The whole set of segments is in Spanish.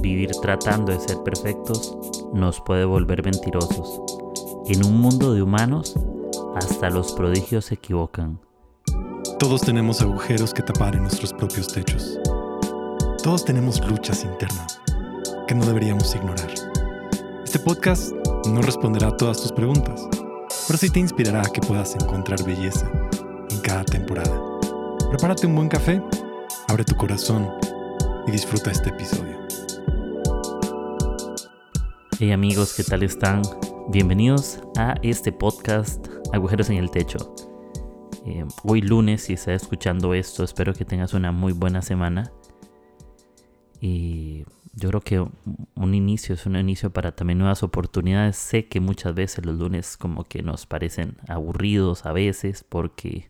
vivir tratando de ser perfectos nos puede volver mentirosos. En un mundo de humanos, hasta los prodigios se equivocan. Todos tenemos agujeros que tapar en nuestros propios techos. Todos tenemos luchas internas que no deberíamos ignorar. Este podcast no responderá a todas tus preguntas, pero sí te inspirará a que puedas encontrar belleza en cada temporada. Prepárate un buen café, abre tu corazón y disfruta este episodio. Hey amigos, ¿qué tal están? Bienvenidos a este podcast Agujeros en el Techo. Eh, hoy lunes, si estás escuchando esto, espero que tengas una muy buena semana. Y yo creo que un inicio es un inicio para también nuevas oportunidades. Sé que muchas veces los lunes como que nos parecen aburridos a veces porque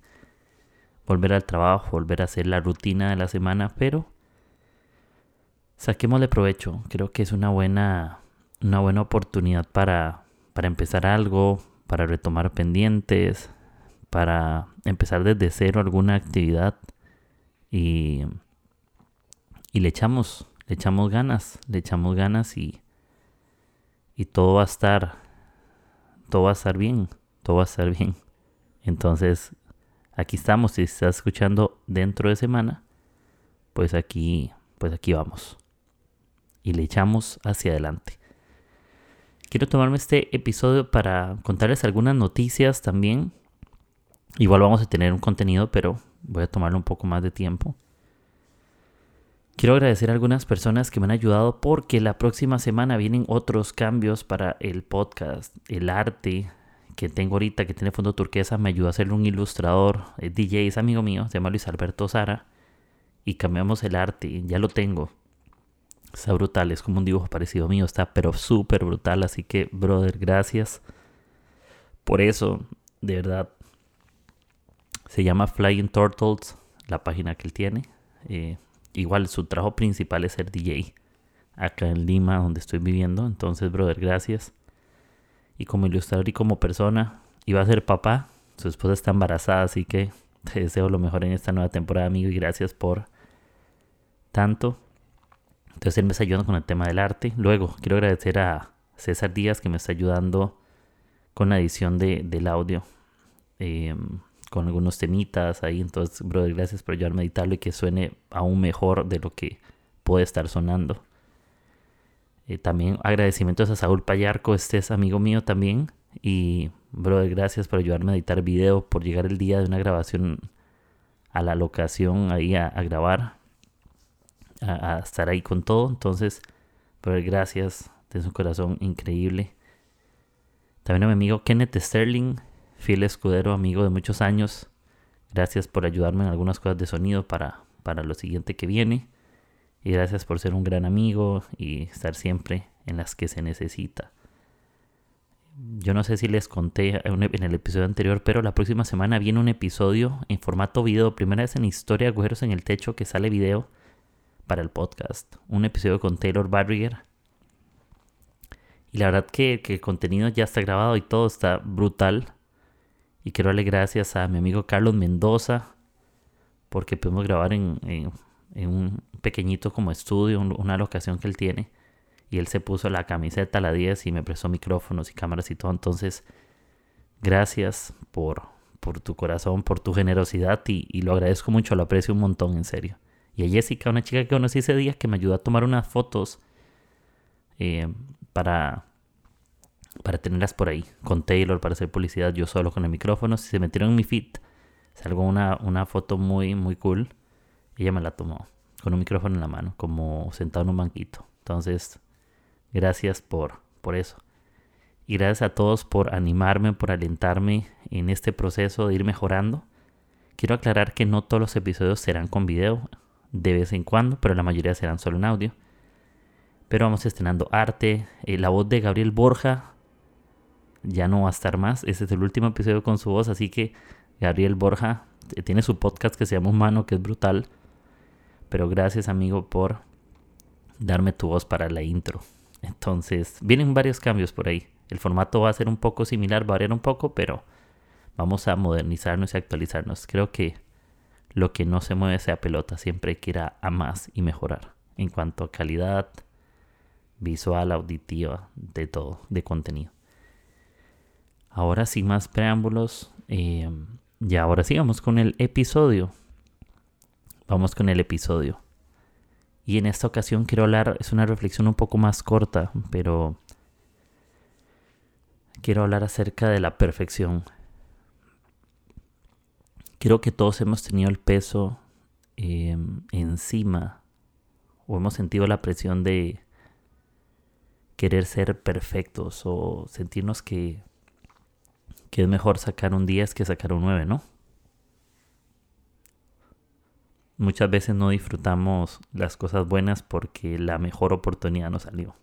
volver al trabajo, volver a hacer la rutina de la semana, pero saquémosle provecho. Creo que es una buena, una buena oportunidad para, para empezar algo, para retomar pendientes, para empezar desde cero alguna actividad y, y le echamos, le echamos ganas, le echamos ganas y, y todo va a estar, todo va a estar bien, todo va a estar bien. Entonces, aquí estamos, si estás escuchando dentro de semana, pues aquí, pues aquí vamos y le echamos hacia adelante. Quiero tomarme este episodio para contarles algunas noticias también. Igual vamos a tener un contenido, pero voy a tomarlo un poco más de tiempo. Quiero agradecer a algunas personas que me han ayudado porque la próxima semana vienen otros cambios para el podcast. El arte que tengo ahorita, que tiene fondo turquesa, me ayudó a ser un ilustrador. El DJ es amigo mío, se llama Luis Alberto Sara. Y cambiamos el arte, ya lo tengo. Está brutal, es como un dibujo parecido mío, está pero súper brutal. Así que, brother, gracias por eso, de verdad. Se llama Flying Turtles, la página que él tiene. Eh, igual, su trabajo principal es ser DJ acá en Lima, donde estoy viviendo. Entonces, brother, gracias. Y como ilustrador y como persona, iba a ser papá. Su esposa está embarazada, así que te deseo lo mejor en esta nueva temporada, amigo. Y gracias por tanto. Entonces él me está ayudando con el tema del arte. Luego, quiero agradecer a César Díaz que me está ayudando con la edición de, del audio. Em, con algunos temitas ahí. Entonces, brother, gracias por ayudarme a editarlo y que suene aún mejor de lo que puede estar sonando. Eh, también agradecimientos a Saúl Payarco, este es amigo mío también. Y, brother, gracias por ayudarme a editar video, por llegar el día de una grabación a la locación ahí a grabar a, estar ahí con todo. Entonces, pero gracias de su corazón increíble. También a mi amigo Kenneth Sterling, fiel escudero, amigo de muchos años. Gracias por ayudarme en algunas cosas de sonido para, para lo siguiente que viene. Y gracias por ser un gran amigo y estar siempre en las que se necesita. Yo no sé si les conté en el episodio anterior, pero la próxima semana viene un episodio en formato video. Primera vez en historia, agujeros en el techo, que sale video para el podcast. Un episodio con Taylor Barriger. Y la verdad que, el contenido ya está grabado y todo está brutal. Y quiero darle gracias a mi amigo Carlos Mendoza. Porque pudimos grabar en, un pequeñito como estudio, una locación que él tiene. Y él se puso la camiseta a la 10 y me prestó micrófonos y cámaras y todo. Entonces, gracias por, por tu corazón, por tu generosidad y, y, lo agradezco mucho, lo aprecio un montón, en serio. Y a Jessica, una chica que conocí ese día, que me ayudó a tomar unas fotos eh, para, para tenerlas por ahí. Con Taylor, para hacer publicidad, yo solo con el micrófono. Si se metieron en mi feed, salgo una, una foto muy, muy cool. Ella me la tomó con un micrófono en la mano, como sentado en un banquito. Entonces, gracias por, por eso. Y gracias a todos por animarme, por alentarme en este proceso de ir mejorando. Quiero aclarar que no todos los episodios serán con video de vez en cuando, pero la mayoría serán solo en audio. Pero vamos estrenando arte. Eh, la voz de Gabriel Borja ya no va a estar más. Este es el último episodio con su voz, así que Gabriel Borja eh, tiene su podcast que se llama Humano, que es brutal. Pero gracias amigo por darme tu voz para la intro. Entonces, vienen varios cambios por ahí. El formato va a ser un poco similar, va a variar un poco, pero vamos a modernizarnos y actualizarnos. Creo que lo que no se mueve sea pelota, siempre hay que ir a, más y mejorar en cuanto a calidad, visual, auditiva, de todo, de contenido. Ahora sin más preámbulos, eh, ya ahora sí vamos con el episodio. Vamos con el episodio. Y en esta ocasión quiero hablar, es una reflexión un poco más corta, pero quiero hablar acerca de la perfección. Creo que todos hemos tenido el peso em, encima o hemos sentido la presión de querer ser perfectos o sentirnos que, que es mejor sacar un 10 que sacar un 9, ¿no? Muchas veces no disfrutamos las cosas buenas porque la mejor oportunidad no salió.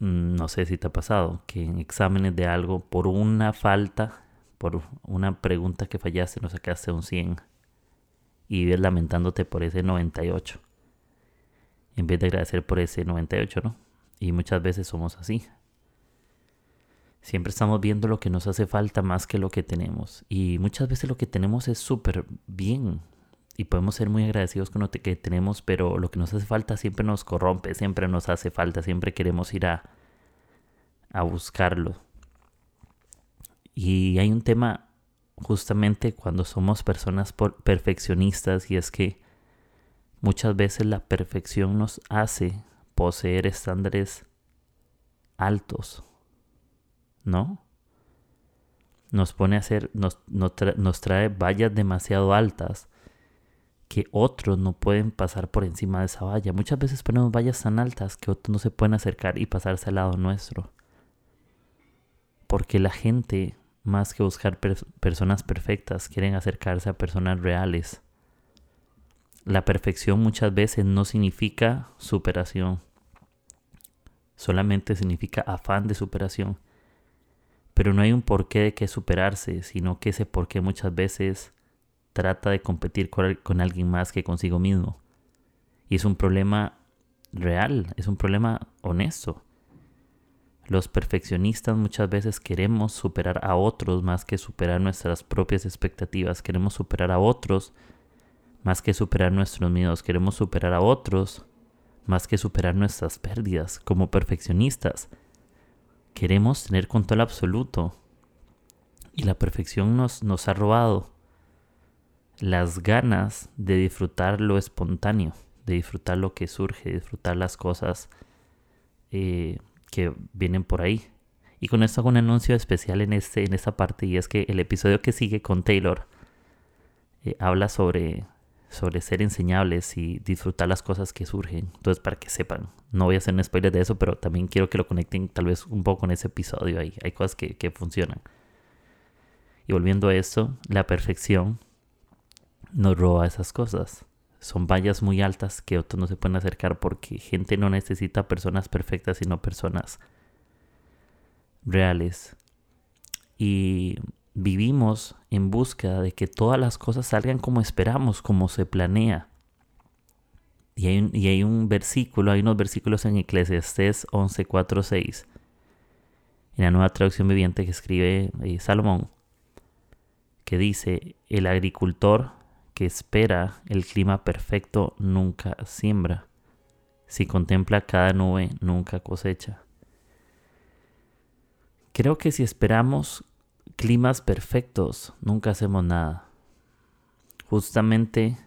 Mm, no sé si te ha pasado que en exámenes de algo, por una falta, por una pregunta que fallaste, no sacaste un 100 y vives lamentándote por ese 98 en vez de agradecer por ese 98, ¿no? Y muchas veces somos así. Siempre estamos viendo lo que nos hace falta más que lo que tenemos. Y muchas veces lo que tenemos es súper bien. Y podemos ser muy agradecidos con lo que tenemos, pero lo que nos hace falta siempre nos corrompe, siempre nos hace falta, siempre queremos ir a, a buscarlo. Y hay un tema justamente cuando somos personas perfeccionistas y es que muchas veces la perfección nos hace poseer estándares altos ¿no? Nos pone a hacer, nos, nos, trae vallas demasiado altas que otros no pueden pasar por encima de esa valla. Muchas veces ponemos vallas tan altas que otros no se pueden acercar y pasarse al lado nuestro. Porque la gente, más que buscar personas perfectas, quieren acercarse a personas reales. La perfección muchas veces no significa superación. Solamente significa afán de superación. Pero no hay un porqué de que superarse, sino que ese porqué muchas veces trata de competir con, alguien más que consigo mismo. Y es un problema real, es un problema honesto. Los perfeccionistas muchas veces queremos superar a otros más que superar nuestras propias expectativas. Queremos superar a otros más que superar nuestros miedos. Queremos superar a otros más que superar nuestras pérdidas como perfeccionistas. Queremos tener control absoluto. Y la perfección nos, nos ha robado las ganas de disfrutar lo espontáneo, de disfrutar lo que surge, de disfrutar las cosas eh, que vienen por ahí. Y con esto hago un anuncio especial en, este, en esta parte y es que el episodio que sigue con Taylor eh, habla sobre sobre ser enseñables y disfrutar las cosas que surgen. Entonces, para que sepan, no voy a hacer un spoiler de eso, pero también quiero que lo conecten tal vez un poco con ese episodio. Hay, hay cosas que, que funcionan. Y volviendo a esto, la perfección nos roba esas cosas. Son vallas muy altas que otros no se pueden acercar porque gente no necesita personas perfectas, sino personas reales. Y vivimos en búsqueda de que todas las cosas salgan como esperamos, como se planea. Y hay un, y hay un versículo, hay unos versículos en Eclesiastés 11, 4, 6, en la nueva traducción viviente que escribe eh, Salomón, que dice, el agricultor que espera el clima perfecto nunca siembra. Si contempla cada nube, nunca cosecha. Creo que si esperamos climas perfectos, nunca hacemos nada. Justamente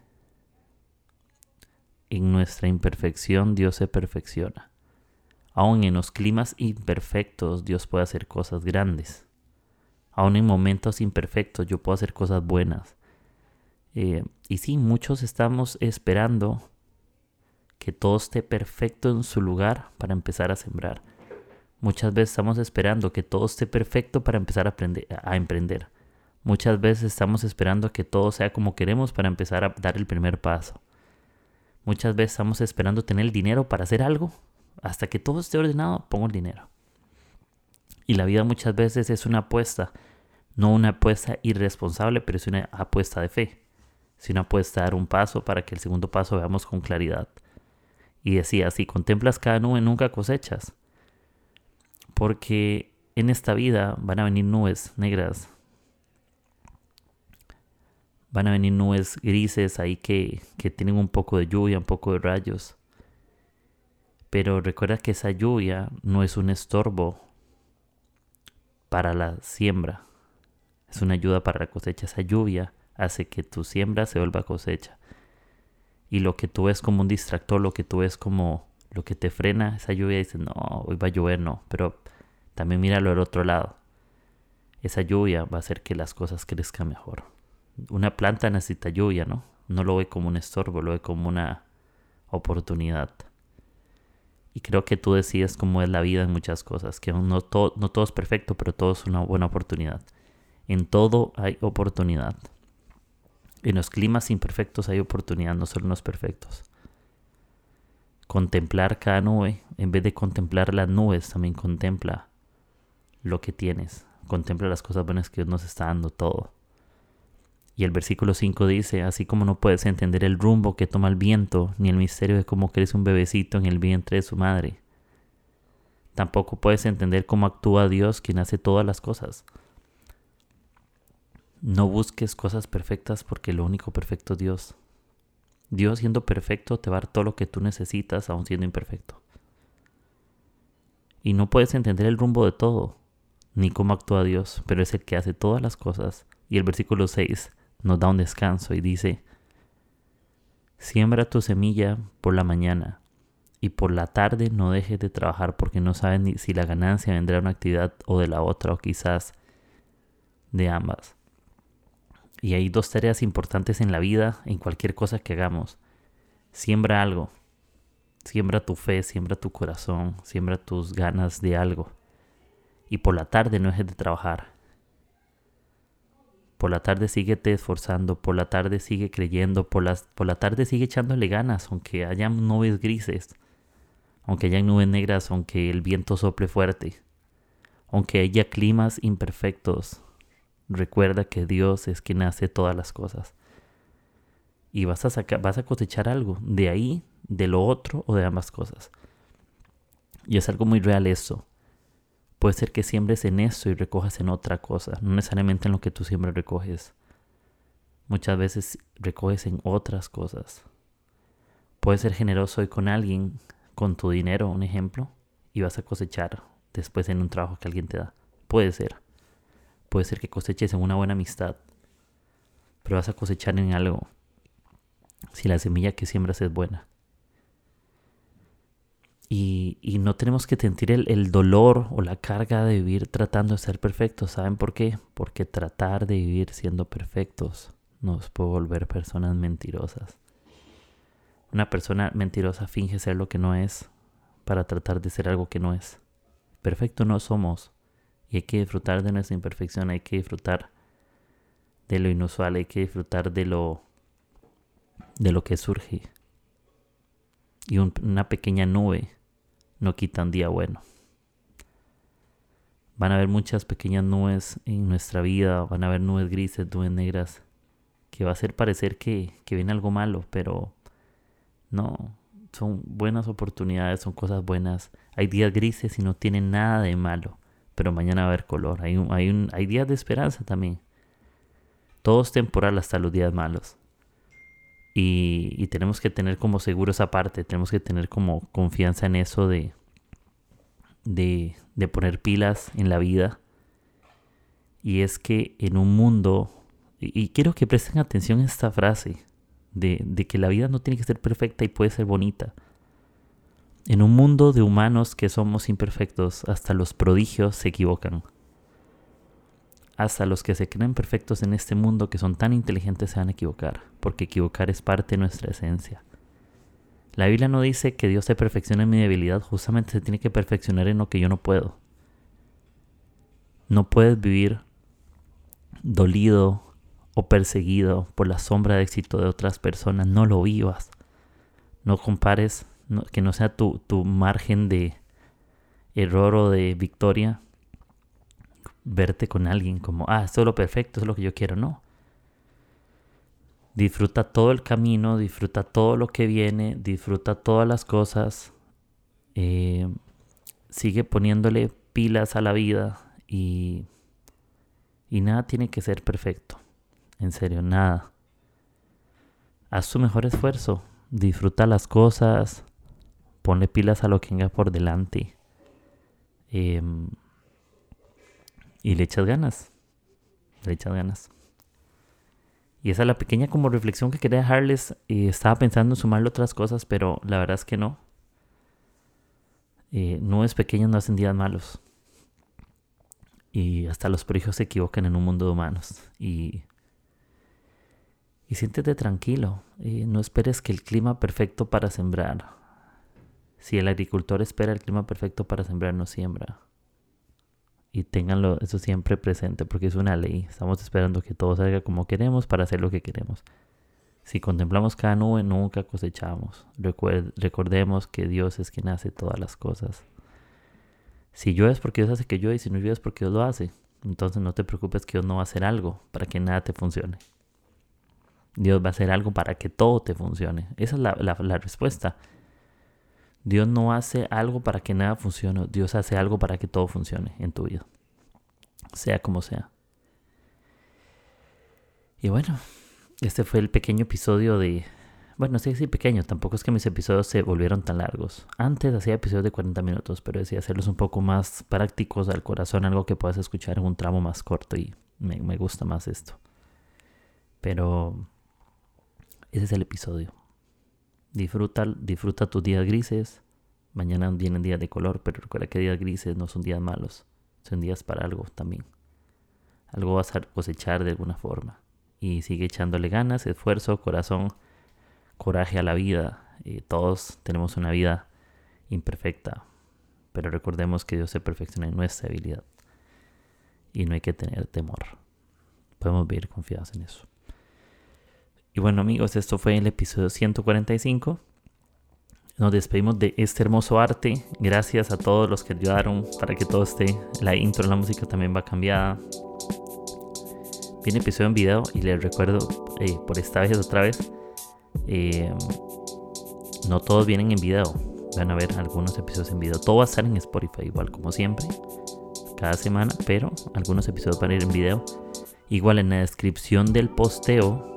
en nuestra imperfección Dios se perfecciona. Aún en los climas imperfectos Dios puede hacer cosas grandes. Aún en momentos imperfectos yo puedo hacer cosas buenas. Eh, y sí, muchos estamos esperando que todo esté perfecto en su lugar para empezar a sembrar. Muchas veces estamos esperando que todo esté perfecto para empezar a, aprender, a emprender. Muchas veces estamos esperando que todo sea como queremos para empezar a dar el primer paso. Muchas veces estamos esperando tener el dinero para hacer algo. Hasta que todo esté ordenado, pongo el dinero. Y la vida muchas veces es una apuesta. No una apuesta irresponsable, pero es una apuesta de fe. Es una apuesta a dar un paso para que el segundo paso veamos con claridad. Y decía, si contemplas cada nube, nunca cosechas. Porque en esta vida van a venir nubes negras. Van a venir nubes grises ahí que, que tienen un poco de lluvia, un poco de rayos. Pero recuerda que esa lluvia no es un estorbo para la siembra. Es una ayuda para la cosecha. Esa lluvia hace que tu siembra se vuelva cosecha. Y lo que tú ves como un distractor, lo que tú ves como lo que te frena, esa lluvia dices, no, hoy va a llover, no. Pero también míralo del otro lado. Esa lluvia va a hacer que las cosas crezcan mejor. Una planta necesita lluvia, ¿no? No lo ve como un estorbo, lo ve como una oportunidad. Y creo que tú decides cómo es la vida en muchas cosas, que no todo, no todo es perfecto, pero todo es una buena oportunidad. En todo hay oportunidad. En los climas imperfectos hay oportunidad, no solo en los perfectos. Contemplar cada nube, en vez de contemplar las nubes, también contempla lo que tienes. Contempla las cosas buenas que Dios nos está dando todo. Y el versículo 5 dice, así como no puedes entender el rumbo que toma el viento, ni el misterio de cómo crece un bebecito en el vientre de su madre, tampoco puedes entender cómo actúa Dios quien hace todas las cosas. No busques cosas perfectas porque lo único perfecto es Dios. Dios siendo perfecto te va a dar todo lo que tú necesitas aun siendo imperfecto. Y no puedes entender el rumbo de todo, ni cómo actúa Dios, pero es el que hace todas las cosas. Y el versículo 6 nos da un descanso y dice, siembra tu semilla por la mañana y por la tarde no dejes de trabajar porque no sabes ni si la ganancia vendrá de una actividad o de la otra o quizás de ambas. Y hay dos tareas importantes en la vida, en cualquier cosa que hagamos. Siembra algo. Siembra tu fe, siembra tu corazón, siembra tus ganas de algo. Y por la tarde no dejes de trabajar. Por la tarde síguete esforzando, por la tarde sigue creyendo, por, las, por la tarde sigue echándole ganas, aunque haya nubes grises, aunque haya nubes negras, aunque el viento sople fuerte, aunque haya climas imperfectos. Recuerda que Dios es quien hace todas las cosas. Y vas a, vas a cosechar algo de ahí, de lo otro o de ambas cosas. Y es algo muy real eso. Puede ser que siembres en eso y recojas en otra cosa, no necesariamente en lo que tú siempre recoges. Muchas veces recoges en otras cosas. Puedes ser generoso hoy con alguien, con tu dinero, un ejemplo, y vas a cosechar después en un trabajo que alguien te da. Puede ser. Puede ser que coseches en una buena amistad, pero vas a cosechar en algo si la semilla que siembras es buena. Y, no tenemos que sentir el, dolor o la carga de vivir tratando de ser perfectos. ¿Saben por qué? Porque tratar de vivir siendo perfectos nos puede volver personas mentirosas. Una persona mentirosa finge ser lo que no es para tratar de ser algo que no es. Perfecto no somos. Y hay que disfrutar de nuestra imperfección, hay que disfrutar de lo inusual, hay que disfrutar de lo de lo que surge. Y una pequeña nube no quitan día bueno. Van a haber muchas pequeñas nubes en nuestra vida, van a haber nubes grises, nubes negras, que va a hacer parecer que, que viene algo malo, pero no, son buenas oportunidades, son cosas buenas. Hay días grises y no tienen nada de malo, pero mañana va a haber color. Hay, hay, un, hay días de esperanza también. Todo es temporal hasta los días malos. Y, tenemos que tener como seguro esa parte, tenemos que tener como confianza en eso de, de, poner pilas en la vida. Y es que en un mundo, y, quiero que presten atención a esta frase, de, de que la vida no tiene que ser perfecta y puede ser bonita. En un mundo de humanos que somos imperfectos, hasta los prodigios se equivocan hasta los que se creen perfectos en este mundo que son tan inteligentes se van a equivocar, porque equivocar es parte de nuestra esencia. La Biblia no dice que Dios se perfecciona en mi debilidad, justamente se tiene que perfeccionar en lo que yo no puedo. No puedes vivir dolido o perseguido por la sombra de éxito de otras personas, no lo vivas. No compares, que no sea tu, tu margen de error o de victoria verte con alguien como, ah, esto es lo perfecto, es lo que yo quiero, no. Disfruta todo el camino, disfruta todo lo que viene, disfruta todas las cosas. Eh, sigue poniéndole pilas a la vida y, y nada tiene que ser perfecto. En serio, nada. Haz tu mejor esfuerzo, disfruta las cosas, ponle pilas a lo que venga por delante. Em, y le echas ganas. Le echas ganas. Y esa es la pequeña como reflexión que quería dejarles. y estaba pensando en sumarle otras cosas, pero la verdad es que no. Eh, no es pequeño, no hacen días malos. Y hasta los prodigios se equivocan en un mundo de humanos. Y, y siéntete tranquilo. Eh, no esperes que el clima perfecto para sembrar. Si el agricultor espera el clima perfecto para sembrar, no siembra. Y ténganlo eso siempre presente porque es una ley. Estamos esperando que todo salga como queremos para hacer lo que queremos. Si contemplamos cada nube, nunca cosechamos. recordemos que Dios es quien hace todas las cosas. Si llueve es porque Dios hace que llueve y si no llueve es porque Dios lo hace. Entonces no te preocupes que Dios no va a hacer algo para que nada te funcione. Dios va a hacer algo para que todo te funcione. Esa es la, la respuesta. Dios no hace algo para que nada funcione. Dios hace algo para que todo funcione en tu vida. Sea como sea. Y bueno, este fue el pequeño episodio de bueno, sí, sí, pequeño. Tampoco es que mis episodios se volvieron tan largos. Antes hacía episodios de 40 minutos, pero decía hacerlos un poco más prácticos al corazón, algo que puedas escuchar en un tramo más corto y me, me gusta más esto. Pero ese es el episodio. Disfruta, disfruta tus días grises. Mañana vienen días de color, pero recuerda que días grises no son días malos. Son días para algo también. Algo vas a cosechar de alguna forma. Y sigue echándole ganas, esfuerzo, corazón coraje a la vida. y todos tenemos una vida imperfecta, pero recordemos que Dios se perfecciona en nuestra debilidad y no hay que tener temor. Podemos vivir confiados en eso. Y bueno amigos, esto fue el episodio 145. Nos despedimos de este hermoso arte. Gracias a todos los que ayudaron para que todo esté. La intro, la música también va cambiada. Viene episodio en video y les recuerdo eh, por esta vez otra vez eh, no todos vienen en video. Van a ver algunos episodios en video. Todo va a estar en Spotify, igual como siempre. Cada semana, pero algunos episodios van a ir en video. Igual en la descripción del posteo.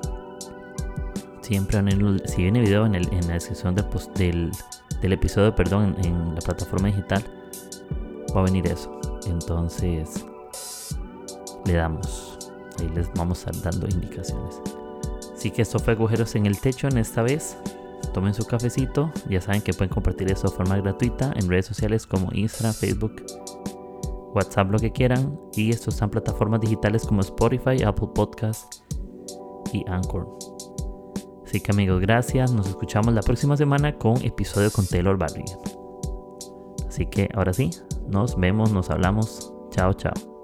Siempre van a si viene video en, el, en la descripción del, episodio, perdón, en, en la plataforma digital, va a venir eso. Entonces, le damos. Ahí les vamos dando indicaciones. Así que esto fue agujeros en el techo en esta vez. Tomen su cafecito. Ya saben que pueden compartir eso de forma gratuita en redes sociales como Instagram, Facebook, WhatsApp, lo que quieran. Y esto está en plataformas digitales como Spotify, Apple Podcasts y Anchor. Así que amigos, gracias. Nos escuchamos la próxima semana con episodio con Taylor Barry. Así que ahora sí, nos vemos, nos hablamos. Chao, chao.